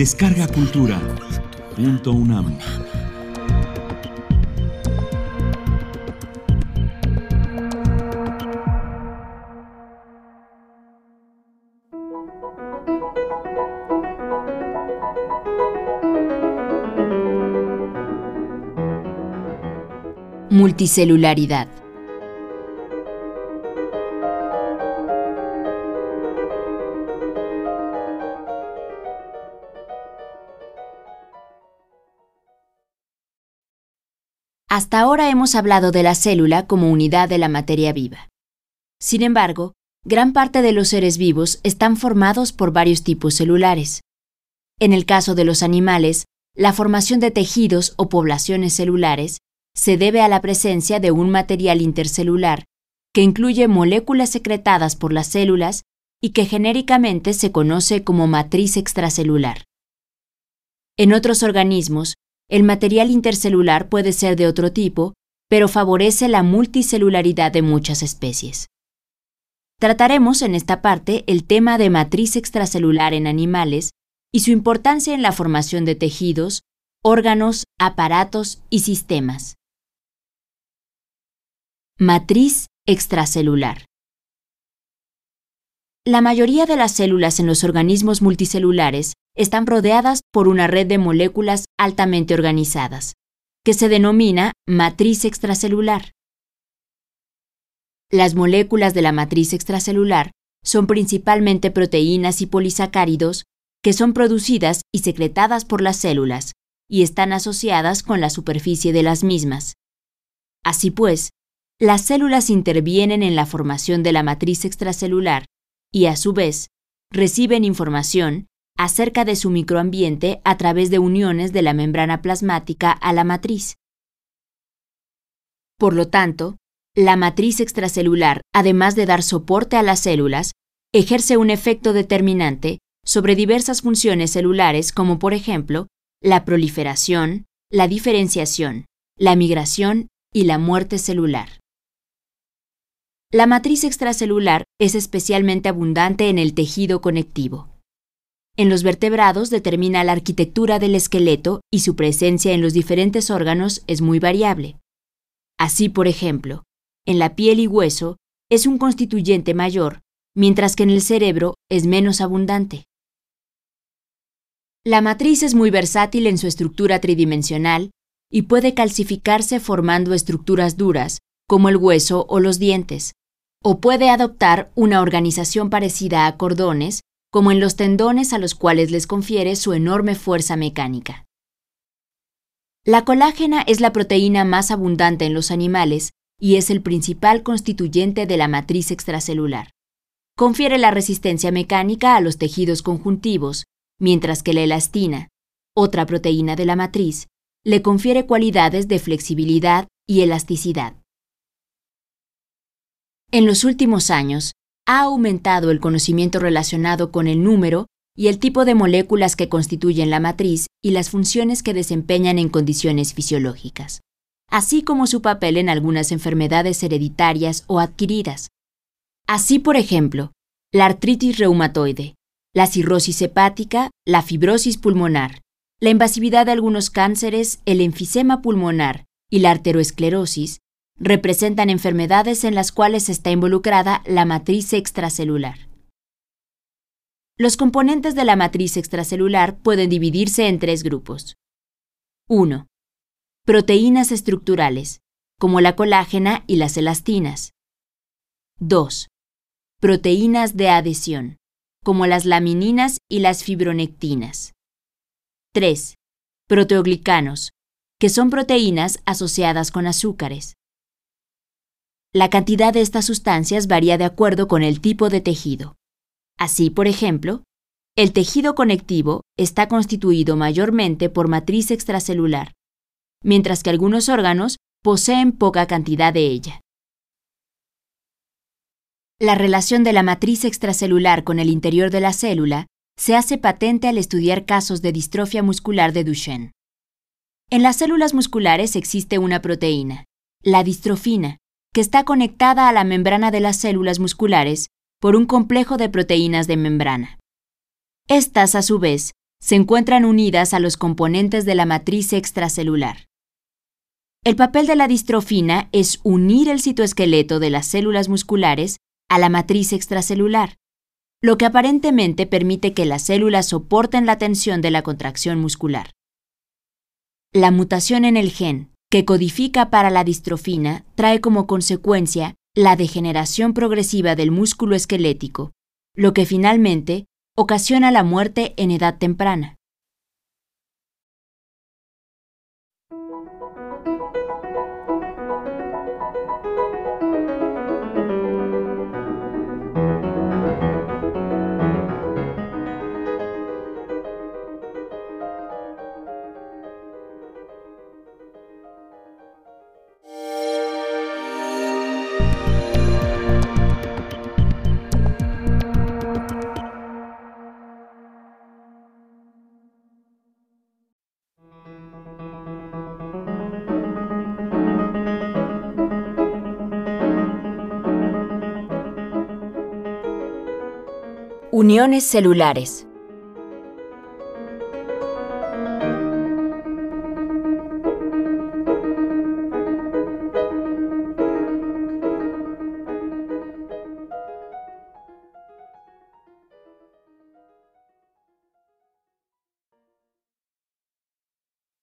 Descarga Cultura. Punto UNAM. Multicelularidad. Hasta ahora hemos hablado de la célula como unidad de la materia viva. Sin embargo, gran parte de los seres vivos están formados por varios tipos celulares. En el caso de los animales, la formación de tejidos o poblaciones celulares se debe a la presencia de un material intercelular que incluye moléculas secretadas por las células y que genéricamente se conoce como matriz extracelular. En otros organismos, el material intercelular puede ser de otro tipo, pero favorece la multicelularidad de muchas especies. Trataremos en esta parte el tema de matriz extracelular en animales y su importancia en la formación de tejidos, órganos, aparatos y sistemas. Matriz extracelular. La mayoría de las células en los organismos multicelulares están rodeadas por una red de moléculas altamente organizadas, que se denomina matriz extracelular. Las moléculas de la matriz extracelular son principalmente proteínas y polisacáridos que son producidas y secretadas por las células y están asociadas con la superficie de las mismas. Así pues, las células intervienen en la formación de la matriz extracelular y, a su vez, reciben información acerca de su microambiente a través de uniones de la membrana plasmática a la matriz. Por lo tanto, la matriz extracelular, además de dar soporte a las células, ejerce un efecto determinante sobre diversas funciones celulares como por ejemplo la proliferación, la diferenciación, la migración y la muerte celular. La matriz extracelular es especialmente abundante en el tejido conectivo. En los vertebrados determina la arquitectura del esqueleto y su presencia en los diferentes órganos es muy variable. Así, por ejemplo, en la piel y hueso es un constituyente mayor, mientras que en el cerebro es menos abundante. La matriz es muy versátil en su estructura tridimensional y puede calcificarse formando estructuras duras, como el hueso o los dientes, o puede adoptar una organización parecida a cordones como en los tendones a los cuales les confiere su enorme fuerza mecánica. La colágena es la proteína más abundante en los animales y es el principal constituyente de la matriz extracelular. Confiere la resistencia mecánica a los tejidos conjuntivos, mientras que la elastina, otra proteína de la matriz, le confiere cualidades de flexibilidad y elasticidad. En los últimos años, ha aumentado el conocimiento relacionado con el número y el tipo de moléculas que constituyen la matriz y las funciones que desempeñan en condiciones fisiológicas, así como su papel en algunas enfermedades hereditarias o adquiridas. Así, por ejemplo, la artritis reumatoide, la cirrosis hepática, la fibrosis pulmonar, la invasividad de algunos cánceres, el enfisema pulmonar y la arteriosclerosis representan enfermedades en las cuales está involucrada la matriz extracelular. Los componentes de la matriz extracelular pueden dividirse en tres grupos. 1. Proteínas estructurales, como la colágena y las elastinas. 2. Proteínas de adhesión, como las lamininas y las fibronectinas. 3. Proteoglicanos, que son proteínas asociadas con azúcares. La cantidad de estas sustancias varía de acuerdo con el tipo de tejido. Así, por ejemplo, el tejido conectivo está constituido mayormente por matriz extracelular, mientras que algunos órganos poseen poca cantidad de ella. La relación de la matriz extracelular con el interior de la célula se hace patente al estudiar casos de distrofia muscular de Duchenne. En las células musculares existe una proteína, la distrofina, que está conectada a la membrana de las células musculares por un complejo de proteínas de membrana. Estas, a su vez, se encuentran unidas a los componentes de la matriz extracelular. El papel de la distrofina es unir el citoesqueleto de las células musculares a la matriz extracelular, lo que aparentemente permite que las células soporten la tensión de la contracción muscular. La mutación en el gen que codifica para la distrofina trae como consecuencia la degeneración progresiva del músculo esquelético, lo que finalmente ocasiona la muerte en edad temprana. Uniones celulares.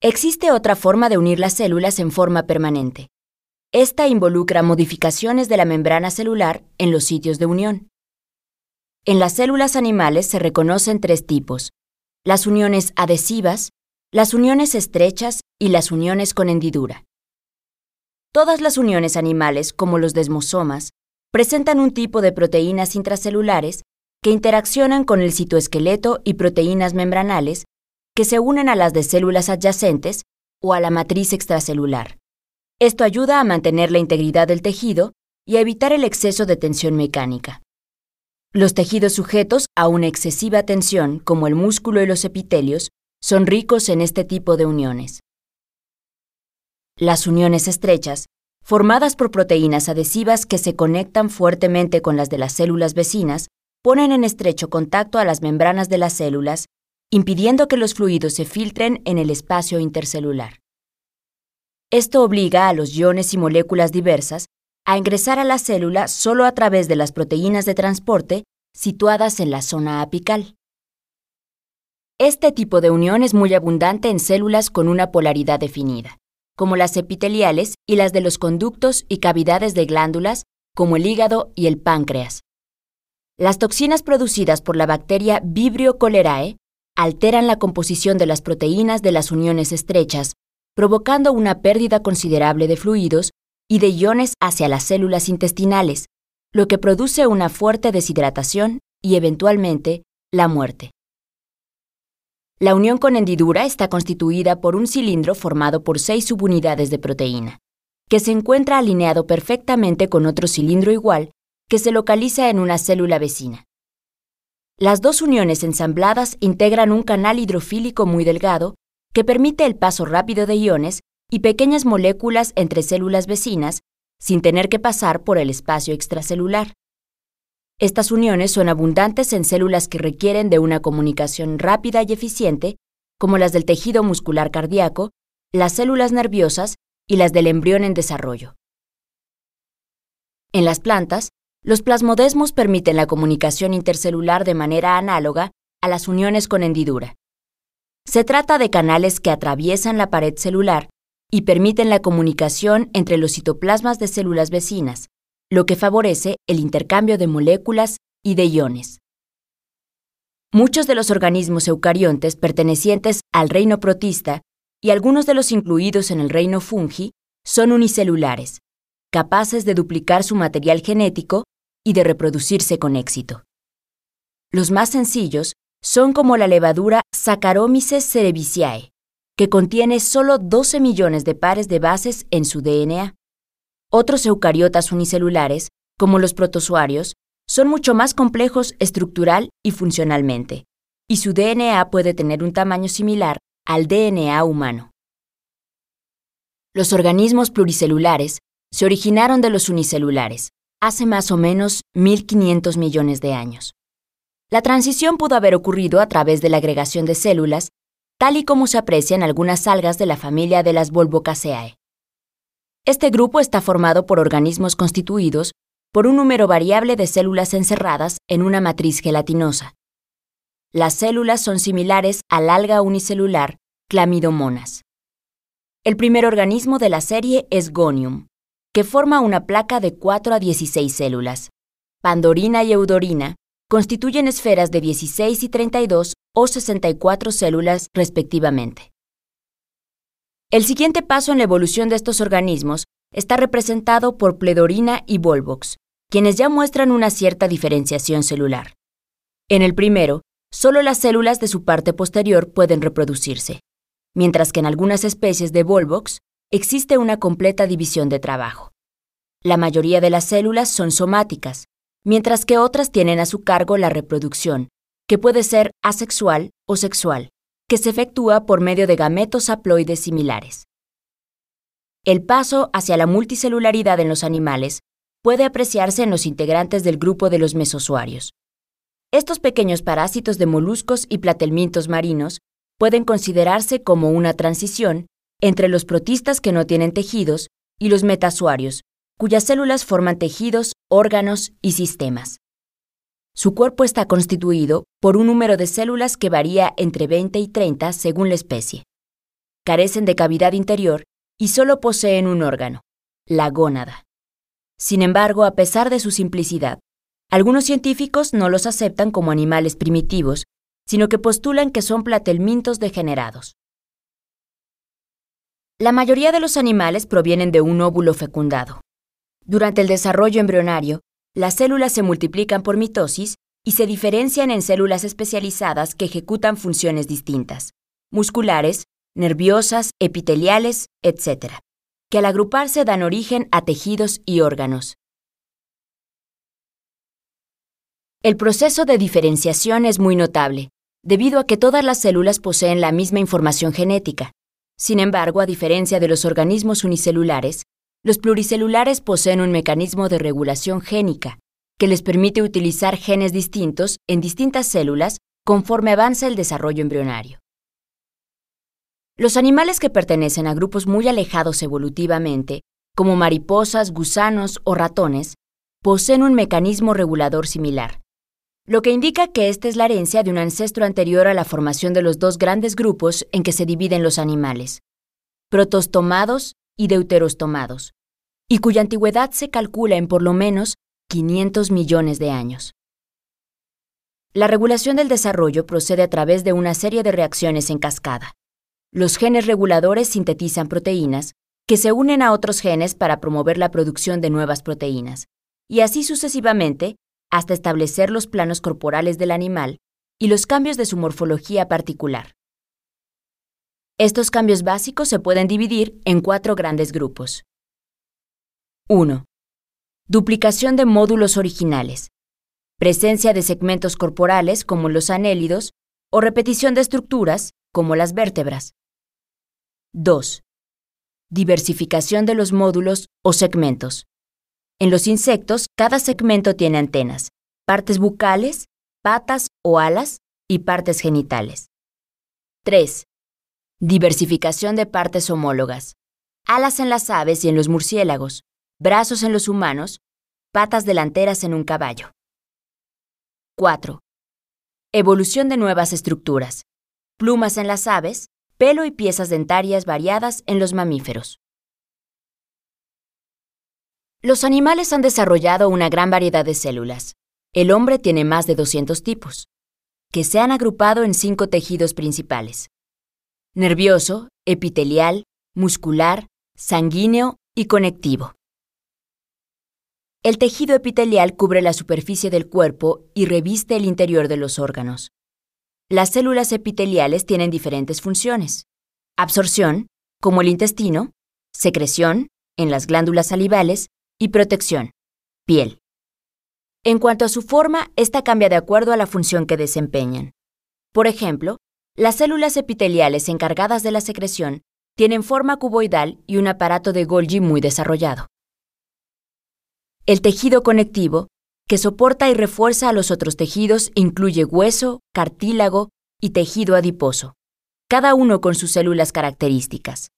Existe otra forma de unir las células en forma permanente. Esta involucra modificaciones de la membrana celular en los sitios de unión. En las células animales se reconocen tres tipos, las uniones adhesivas, las uniones estrechas y las uniones con hendidura. Todas las uniones animales, como los desmosomas, presentan un tipo de proteínas intracelulares que interaccionan con el citoesqueleto y proteínas membranales que se unen a las de células adyacentes o a la matriz extracelular. Esto ayuda a mantener la integridad del tejido y a evitar el exceso de tensión mecánica. Los tejidos sujetos a una excesiva tensión, como el músculo y los epitelios, son ricos en este tipo de uniones. Las uniones estrechas, formadas por proteínas adhesivas que se conectan fuertemente con las de las células vecinas, ponen en estrecho contacto a las membranas de las células, impidiendo que los fluidos se filtren en el espacio intercelular. Esto obliga a los iones y moléculas diversas a ingresar a la célula solo a través de las proteínas de transporte situadas en la zona apical. Este tipo de unión es muy abundante en células con una polaridad definida, como las epiteliales y las de los conductos y cavidades de glándulas, como el hígado y el páncreas. Las toxinas producidas por la bacteria Vibrio cholerae alteran la composición de las proteínas de las uniones estrechas, provocando una pérdida considerable de fluidos y de iones hacia las células intestinales, lo que produce una fuerte deshidratación y eventualmente la muerte. La unión con hendidura está constituida por un cilindro formado por seis subunidades de proteína, que se encuentra alineado perfectamente con otro cilindro igual que se localiza en una célula vecina. Las dos uniones ensambladas integran un canal hidrofílico muy delgado que permite el paso rápido de iones y pequeñas moléculas entre células vecinas sin tener que pasar por el espacio extracelular. Estas uniones son abundantes en células que requieren de una comunicación rápida y eficiente, como las del tejido muscular cardíaco, las células nerviosas y las del embrión en desarrollo. En las plantas, los plasmodesmos permiten la comunicación intercelular de manera análoga a las uniones con hendidura. Se trata de canales que atraviesan la pared celular y permiten la comunicación entre los citoplasmas de células vecinas, lo que favorece el intercambio de moléculas y de iones. Muchos de los organismos eucariontes pertenecientes al reino protista y algunos de los incluidos en el reino fungi son unicelulares, capaces de duplicar su material genético y de reproducirse con éxito. Los más sencillos son como la levadura Saccharomyces cerevisiae, que contiene solo 12 millones de pares de bases en su DNA. Otros eucariotas unicelulares, como los protozoarios, son mucho más complejos estructural y funcionalmente, y su DNA puede tener un tamaño similar al DNA humano. Los organismos pluricelulares se originaron de los unicelulares, hace más o menos 1.500 millones de años. La transición pudo haber ocurrido a través de la agregación de células, tal y como se aprecia en algunas algas de la familia de las Volvocaceae. Este grupo está formado por organismos constituidos por un número variable de células encerradas en una matriz gelatinosa. Las células son similares al alga unicelular Clamidomonas. El primer organismo de la serie es Gonium, que forma una placa de 4 a 16 células. Pandorina y Eudorina constituyen esferas de 16 y 32 o 64 células respectivamente. El siguiente paso en la evolución de estos organismos está representado por Pledorina y Volvox, quienes ya muestran una cierta diferenciación celular. En el primero, solo las células de su parte posterior pueden reproducirse, mientras que en algunas especies de Volvox existe una completa división de trabajo. La mayoría de las células son somáticas, mientras que otras tienen a su cargo la reproducción, que puede ser asexual o sexual, que se efectúa por medio de gametos haploides similares. El paso hacia la multicelularidad en los animales puede apreciarse en los integrantes del grupo de los mesozoarios. Estos pequeños parásitos de moluscos y platelmintos marinos pueden considerarse como una transición entre los protistas que no tienen tejidos y los metazoarios, cuyas células forman tejidos, órganos y sistemas. Su cuerpo está constituido por un número de células que varía entre 20 y 30 según la especie. Carecen de cavidad interior y solo poseen un órgano, la gónada. Sin embargo, a pesar de su simplicidad, algunos científicos no los aceptan como animales primitivos, sino que postulan que son platelmintos degenerados. La mayoría de los animales provienen de un óvulo fecundado. Durante el desarrollo embrionario, las células se multiplican por mitosis y se diferencian en células especializadas que ejecutan funciones distintas, musculares, nerviosas, epiteliales, etc., que al agruparse dan origen a tejidos y órganos. El proceso de diferenciación es muy notable, debido a que todas las células poseen la misma información genética. Sin embargo, a diferencia de los organismos unicelulares, los pluricelulares poseen un mecanismo de regulación génica que les permite utilizar genes distintos en distintas células conforme avanza el desarrollo embrionario. Los animales que pertenecen a grupos muy alejados evolutivamente, como mariposas, gusanos o ratones, poseen un mecanismo regulador similar, lo que indica que esta es la herencia de un ancestro anterior a la formación de los dos grandes grupos en que se dividen los animales, protostomados y deuterostomados, y cuya antigüedad se calcula en por lo menos 500 millones de años. La regulación del desarrollo procede a través de una serie de reacciones en cascada. Los genes reguladores sintetizan proteínas que se unen a otros genes para promover la producción de nuevas proteínas, y así sucesivamente hasta establecer los planos corporales del animal y los cambios de su morfología particular. Estos cambios básicos se pueden dividir en cuatro grandes grupos. 1. Duplicación de módulos originales. Presencia de segmentos corporales como los anélidos o repetición de estructuras como las vértebras. 2. Diversificación de los módulos o segmentos. En los insectos, cada segmento tiene antenas, partes bucales, patas o alas y partes genitales. 3. Diversificación de partes homólogas. Alas en las aves y en los murciélagos, brazos en los humanos, patas delanteras en un caballo. 4. Evolución de nuevas estructuras. Plumas en las aves, pelo y piezas dentarias variadas en los mamíferos. Los animales han desarrollado una gran variedad de células. El hombre tiene más de 200 tipos, que se han agrupado en cinco tejidos principales nervioso, epitelial, muscular, sanguíneo y conectivo. El tejido epitelial cubre la superficie del cuerpo y reviste el interior de los órganos. Las células epiteliales tienen diferentes funciones. Absorción, como el intestino, secreción, en las glándulas salivales, y protección, piel. En cuanto a su forma, esta cambia de acuerdo a la función que desempeñan. Por ejemplo, las células epiteliales encargadas de la secreción tienen forma cuboidal y un aparato de Golgi muy desarrollado. El tejido conectivo que soporta y refuerza a los otros tejidos incluye hueso, cartílago y tejido adiposo, cada uno con sus células características,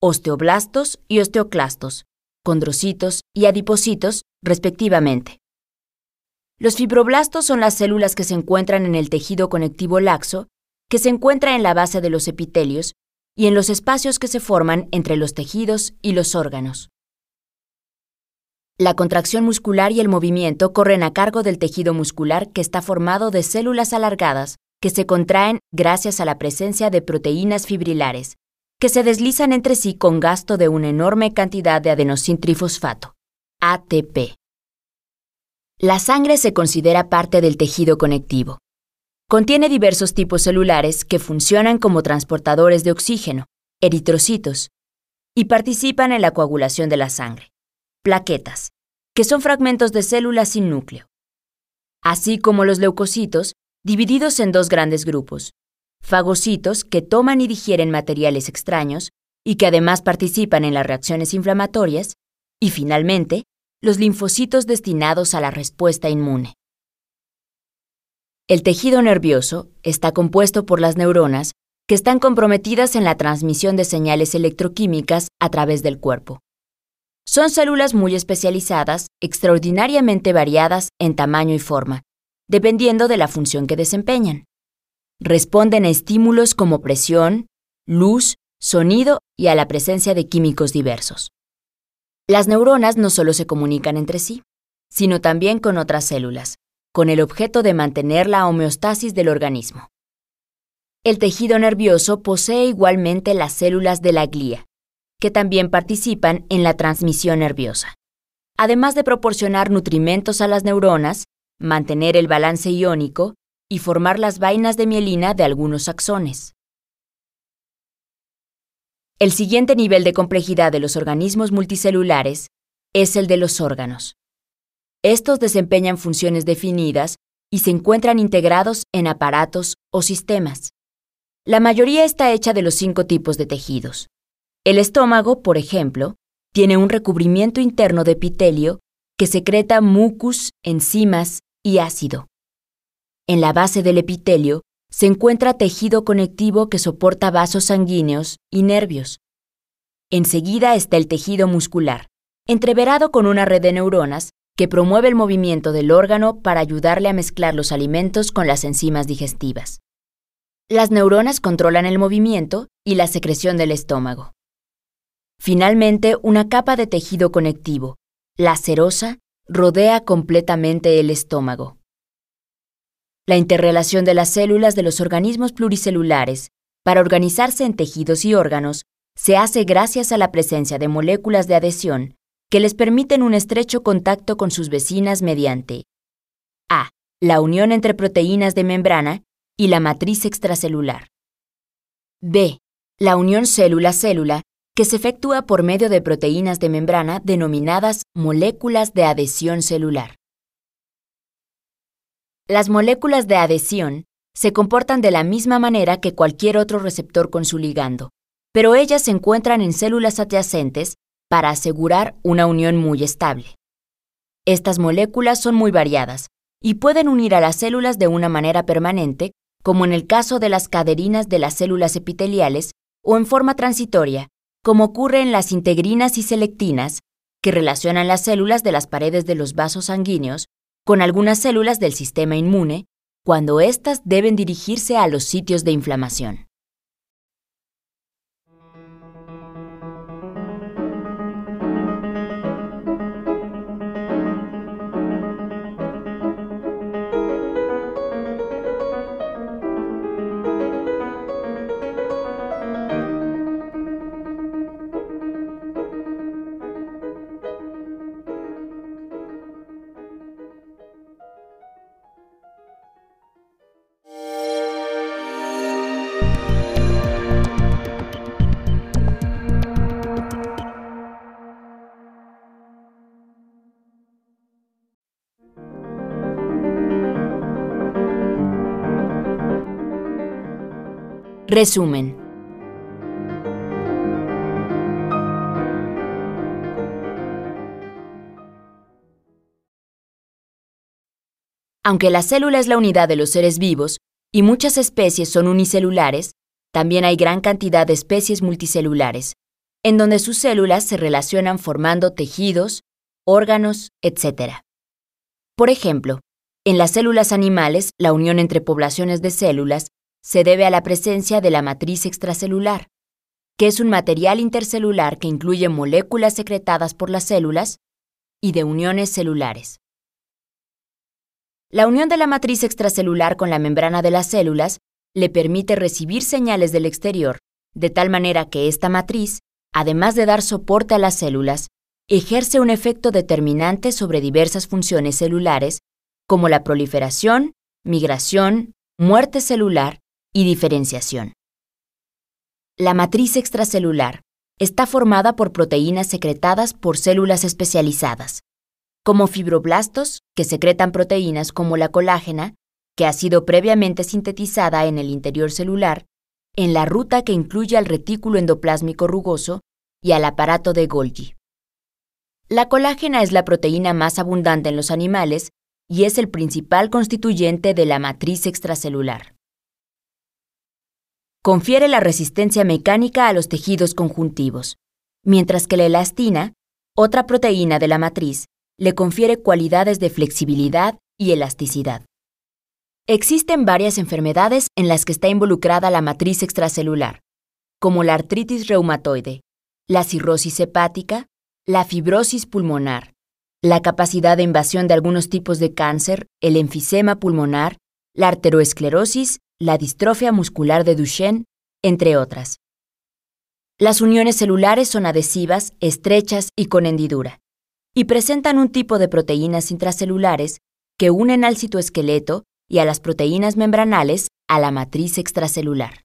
osteoblastos y osteoclastos, condrocitos y adipocitos, respectivamente. Los fibroblastos son las células que se encuentran en el tejido conectivo laxo, que se encuentra en la base de los epitelios y en los espacios que se forman entre los tejidos y los órganos. La contracción muscular y el movimiento corren a cargo del tejido muscular que está formado de células alargadas que se contraen gracias a la presencia de proteínas fibrilares, que se deslizan entre sí con gasto de una enorme cantidad de adenosintrifosfato, ATP. La sangre se considera parte del tejido conectivo. Contiene diversos tipos celulares que funcionan como transportadores de oxígeno, eritrocitos, y participan en la coagulación de la sangre, plaquetas, que son fragmentos de células sin núcleo, así como los leucocitos, divididos en dos grandes grupos, fagocitos que toman y digieren materiales extraños y que además participan en las reacciones inflamatorias, y finalmente, los linfocitos destinados a la respuesta inmune. El tejido nervioso está compuesto por las neuronas que están comprometidas en la transmisión de señales electroquímicas a través del cuerpo. Son células muy especializadas, extraordinariamente variadas en tamaño y forma, dependiendo de la función que desempeñan. Responden a estímulos como presión, luz, sonido y a la presencia de químicos diversos. Las neuronas no solo se comunican entre sí, sino también con otras células, con el objeto de mantener la homeostasis del organismo. El tejido nervioso posee igualmente las células de la glía, que también participan en la transmisión nerviosa. Además de proporcionar nutrimentos a las neuronas, mantener el balance iónico y formar las vainas de mielina de algunos axones. El siguiente nivel de complejidad de los organismos multicelulares es el de los órganos. Estos desempeñan funciones definidas y se encuentran integrados en aparatos o sistemas. La mayoría está hecha de los cinco tipos de tejidos. El estómago, por ejemplo, tiene un recubrimiento interno de epitelio que secreta mucus, enzimas y ácido. En la base del epitelio se encuentra tejido conectivo que soporta vasos sanguíneos y nervios. Enseguida está el tejido muscular, entreverado con una red de neuronas que promueve el movimiento del órgano para ayudarle a mezclar los alimentos con las enzimas digestivas. Las neuronas controlan el movimiento y la secreción del estómago. Finalmente, una capa de tejido conectivo, la serosa, rodea completamente el estómago. La interrelación de las células de los organismos pluricelulares para organizarse en tejidos y órganos se hace gracias a la presencia de moléculas de adhesión que les permiten un estrecho contacto con sus vecinas mediante a. La unión entre proteínas de membrana y la matriz extracelular. b. La unión célula-célula que se efectúa por medio de proteínas de membrana denominadas moléculas de adhesión celular. Las moléculas de adhesión se comportan de la misma manera que cualquier otro receptor con su ligando, pero ellas se encuentran en células adyacentes para asegurar una unión muy estable. Estas moléculas son muy variadas y pueden unir a las células de una manera permanente, como en el caso de las caderinas de las células epiteliales, o en forma transitoria, como ocurre en las integrinas y selectinas, que relacionan las células de las paredes de los vasos sanguíneos con algunas células del sistema inmune cuando éstas deben dirigirse a los sitios de inflamación. Resumen. Aunque la célula es la unidad de los seres vivos y muchas especies son unicelulares, también hay gran cantidad de especies multicelulares, en donde sus células se relacionan formando tejidos, órganos, etc. Por ejemplo, en las células animales, la unión entre poblaciones de células se debe a la presencia de la matriz extracelular, que es un material intercelular que incluye moléculas secretadas por las células y de uniones celulares. La unión de la matriz extracelular con la membrana de las células le permite recibir señales del exterior, de tal manera que esta matriz, además de dar soporte a las células, ejerce un efecto determinante sobre diversas funciones celulares, como la proliferación, migración, muerte celular y diferenciación. La matriz extracelular está formada por proteínas secretadas por células especializadas, como fibroblastos, que secretan proteínas como la colágena, que ha sido previamente sintetizada en el interior celular, en la ruta que incluye al retículo endoplásmico rugoso y al aparato de Golgi. La colágena es la proteína más abundante en los animales y es el principal constituyente de la matriz extracelular. Confiere la resistencia mecánica a los tejidos conjuntivos, mientras que la elastina, otra proteína de la matriz, le confiere cualidades de flexibilidad y elasticidad. Existen varias enfermedades en las que está involucrada la matriz extracelular, como la artritis reumatoide, la cirrosis hepática, la fibrosis pulmonar, la capacidad de invasión de algunos tipos de cáncer, el enfisema pulmonar, la arteriosclerosis, la distrofia muscular de Duchenne, entre otras. Las uniones celulares son adhesivas, estrechas y con hendidura, y presentan un tipo de proteínas intracelulares que unen al citoesqueleto y a las proteínas membranales a la matriz extracelular.